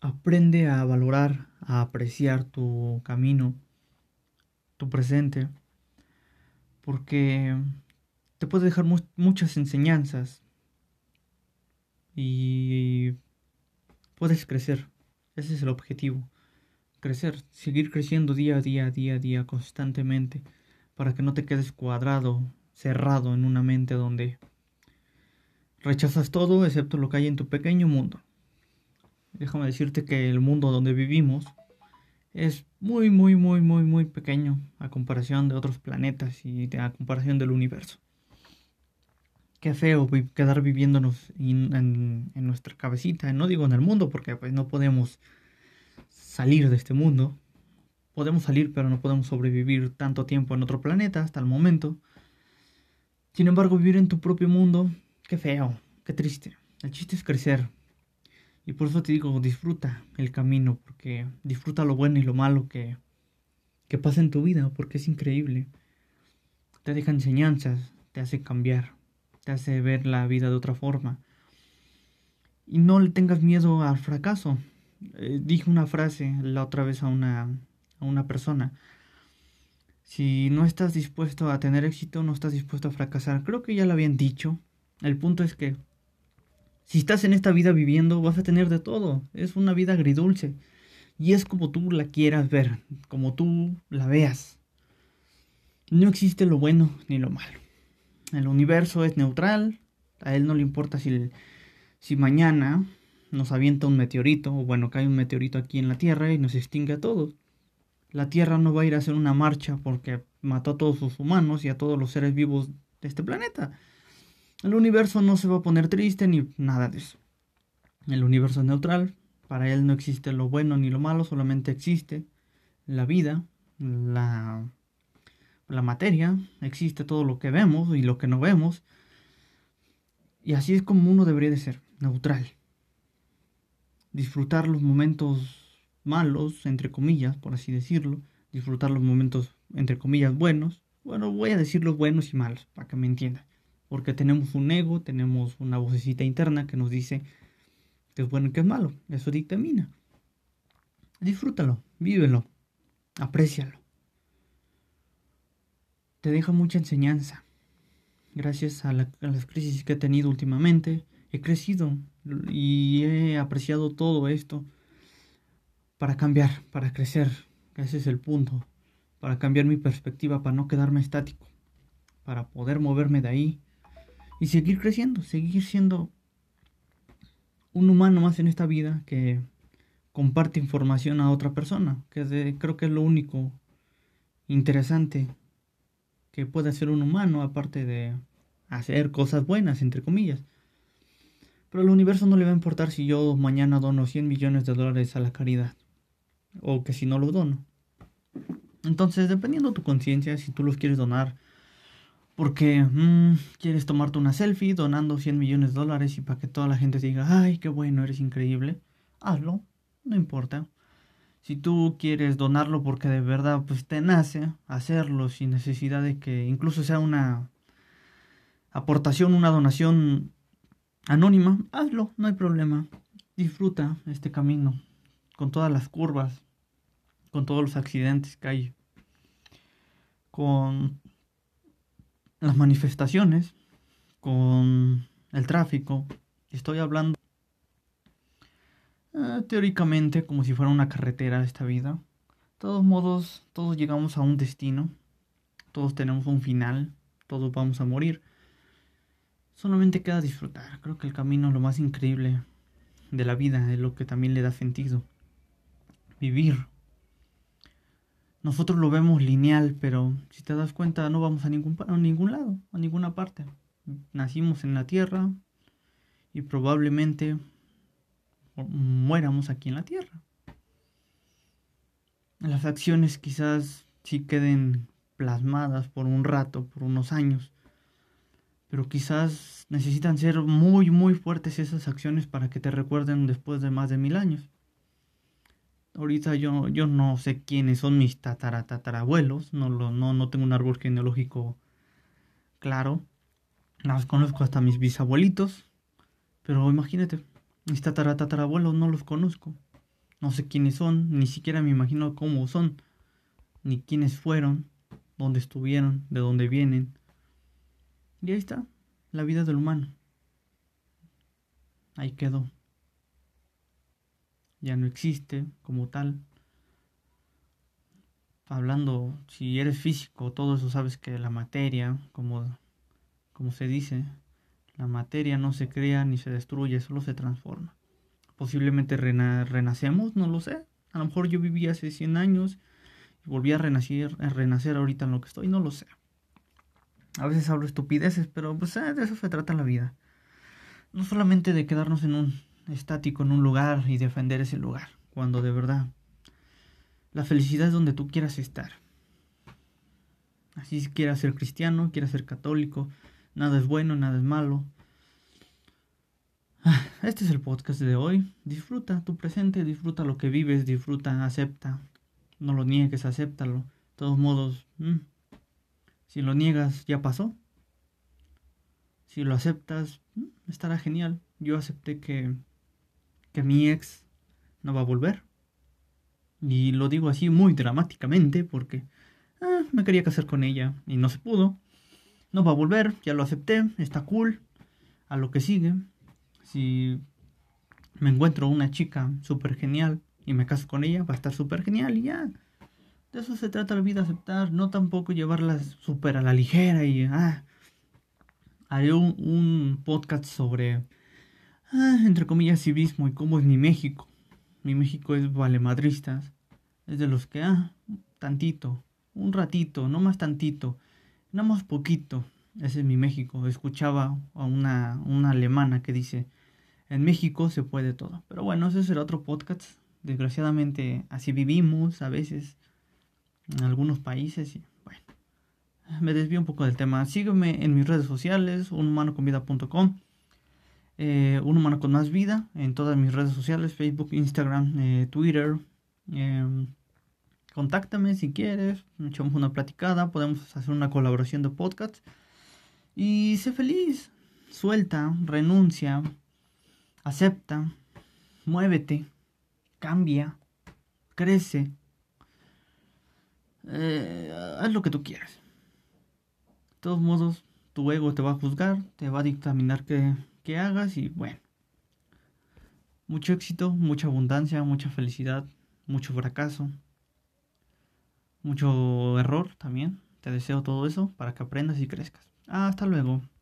aprende a valorar, a apreciar tu camino, tu presente, porque te puede dejar muchas enseñanzas y puedes crecer. Ese es el objetivo. Crecer, seguir creciendo día a día, día a día, constantemente, para que no te quedes cuadrado, cerrado en una mente donde rechazas todo excepto lo que hay en tu pequeño mundo. Déjame decirte que el mundo donde vivimos es muy, muy, muy, muy, muy pequeño a comparación de otros planetas y a comparación del universo. Qué feo quedar viviéndonos en, nuestra cabecita, no digo en el mundo porque pues no podemos salir de este mundo. Podemos salir pero no podemos sobrevivir tanto tiempo en otro planeta hasta el momento. Sin embargo, vivir en tu propio mundo, qué feo, qué triste. El chiste es crecer, y por eso te digo, disfruta el camino, porque disfruta lo bueno y lo malo que, que pasa en tu vida, porque es increíble. Te deja enseñanzas, te hace cambiar, te hace ver la vida de otra forma. Y no le tengas miedo al fracaso. Eh, dije una frase la otra vez a una, a una persona. Si no estás dispuesto a tener éxito, no estás dispuesto a fracasar. Creo que ya lo habían dicho. El punto es que si estás en esta vida viviendo, vas a tener de todo. Es una vida agridulce. Y es como tú la quieras ver, como tú la veas. No existe lo bueno ni lo malo. El universo es neutral. A él no le importa si, mañana nos avienta un meteorito, o bueno, cae un meteorito aquí en la Tierra y nos extingue a todos. La Tierra no va a ir a hacer una marcha porque mató a todos sus humanos y a todos los seres vivos de este planeta. El universo no se va a poner triste ni nada de eso. El universo es neutral, para él no existe lo bueno ni lo malo, solamente existe la vida, la, la materia, existe todo lo que vemos y lo que no vemos. Y así es como uno debería de ser, neutral. Disfrutar los momentos malos, entre comillas, por así decirlo. Disfrutar los momentos, entre comillas, buenos. Bueno, voy a decir los buenos y malos, para que me entiendan porque tenemos un ego, tenemos una vocecita interna que nos dice que es bueno y que es malo. Eso dictamina. Disfrútalo, vívelo, aprécialo. Te deja mucha enseñanza. Gracias a, a las crisis que he tenido últimamente, he crecido y he apreciado todo esto para cambiar, para crecer. Ese es el punto. Para cambiar mi perspectiva, para no quedarme estático. Para poder moverme de ahí y seguir creciendo, seguir siendo un humano más en esta vida que comparte información a otra persona, que creo que es lo único interesante que puede hacer un humano, aparte de hacer cosas buenas, entre comillas. Pero al universo no le va a importar si yo mañana dono 100 millones de dólares a la caridad, o que si no lo dono. Entonces, dependiendo de tu conciencia, si tú los quieres donar porque mm, quieres tomarte una selfie donando 100 millones de dólares y para que toda la gente te diga, ay, qué bueno, eres increíble, hazlo, no importa. Si tú quieres donarlo porque de verdad pues te nace hacerlo sin necesidad de que incluso sea una aportación, una donación anónima, hazlo, no hay problema. Disfruta este camino con todas las curvas, con todos los accidentes que hay, con las manifestaciones, con el tráfico. Estoy hablando eh, teóricamente como si fuera una carretera esta vida. De todos modos, todos llegamos a un destino, todos tenemos un final, todos vamos a morir. Solamente queda disfrutar. Creo que el camino es lo más increíble de la vida, es lo que también le da sentido. Vivir, nosotros lo vemos lineal, pero si te das cuenta no vamos a ningún, a ningún lado, a ninguna parte. Nacimos en la Tierra y probablemente muéramos aquí en la Tierra. Las acciones quizás sí queden plasmadas por un rato, por unos años, pero quizás necesitan ser muy, muy fuertes esas acciones para que te recuerden después de más de mil años. Ahorita yo, yo no sé quiénes son mis tataratatarabuelos, no, lo, no, no tengo un árbol genealógico claro. Nada conozco hasta mis bisabuelitos, pero imagínate, mis tataratatarabuelos no los conozco. No sé quiénes son, ni siquiera me imagino cómo son, ni quiénes fueron, dónde estuvieron, de dónde vienen. Y ahí está, la vida del humano. Ahí quedó. Ya no existe como tal. Hablando, si eres físico, todo eso sabes que la materia, como, como se dice, la materia no se crea ni se destruye, solo se transforma posiblemente renacemos, no lo sé. A lo mejor yo viví hace 100 años y volví a renacer, a renacer ahorita en lo que estoy, no lo sé. A veces hablo estupideces, pero pues eh, de eso se trata la vida. No solamente de quedarnos en un estático, en un lugar y defender ese lugar, cuando de verdad la felicidad es donde tú quieras estar. Así si quieras ser cristiano, quieras ser católico, nada es bueno, nada es malo. Este es el podcast de hoy. Disfruta tu presente, disfruta lo que vives, disfruta, acepta. No lo niegues, acéptalo. De todos modos, mm, si lo niegas, ya pasó. Si lo aceptas, mm, estará genial. Yo acepté que, que mi ex no va a volver. Y lo digo así muy dramáticamente porque ah, me quería casar con ella y no se pudo. No va a volver, ya lo acepté, está cool. A lo que sigue si me encuentro una chica súper genial y me caso con ella, va a estar súper genial y ya. De eso se trata la vida, aceptar, no tampoco llevarla súper a la ligera y, ah, haré un, podcast sobre, ah, entre comillas, civismo y cómo es mi México. Mi México es valemadristas, es de los que, ah, tantito, un ratito, no más tantito, no más poquito. Ese es mi México. Escuchaba a una, una alemana que dice, en México se puede todo. Pero bueno, ese será otro podcast. Desgraciadamente así vivimos a veces en algunos países y bueno, me desvío un poco del tema. Sígueme en mis redes sociales, unhumanoconvida.com, eh, un humano con más vida en todas mis redes sociales, Facebook, Instagram, eh, Twitter. Em, contáctame si quieres, echamos una platicada, podemos hacer una colaboración de podcast y sé feliz, suelta, renuncia, acepta, muévete, cambia, crece, eh, haz lo que tú quieras. De todos modos, tu ego te va a juzgar, te va a dictaminar que, que hagas y bueno. Mucho éxito, mucha abundancia, mucha felicidad, mucho fracaso, mucho error también. Te deseo todo eso para que aprendas y crezcas. Hasta luego.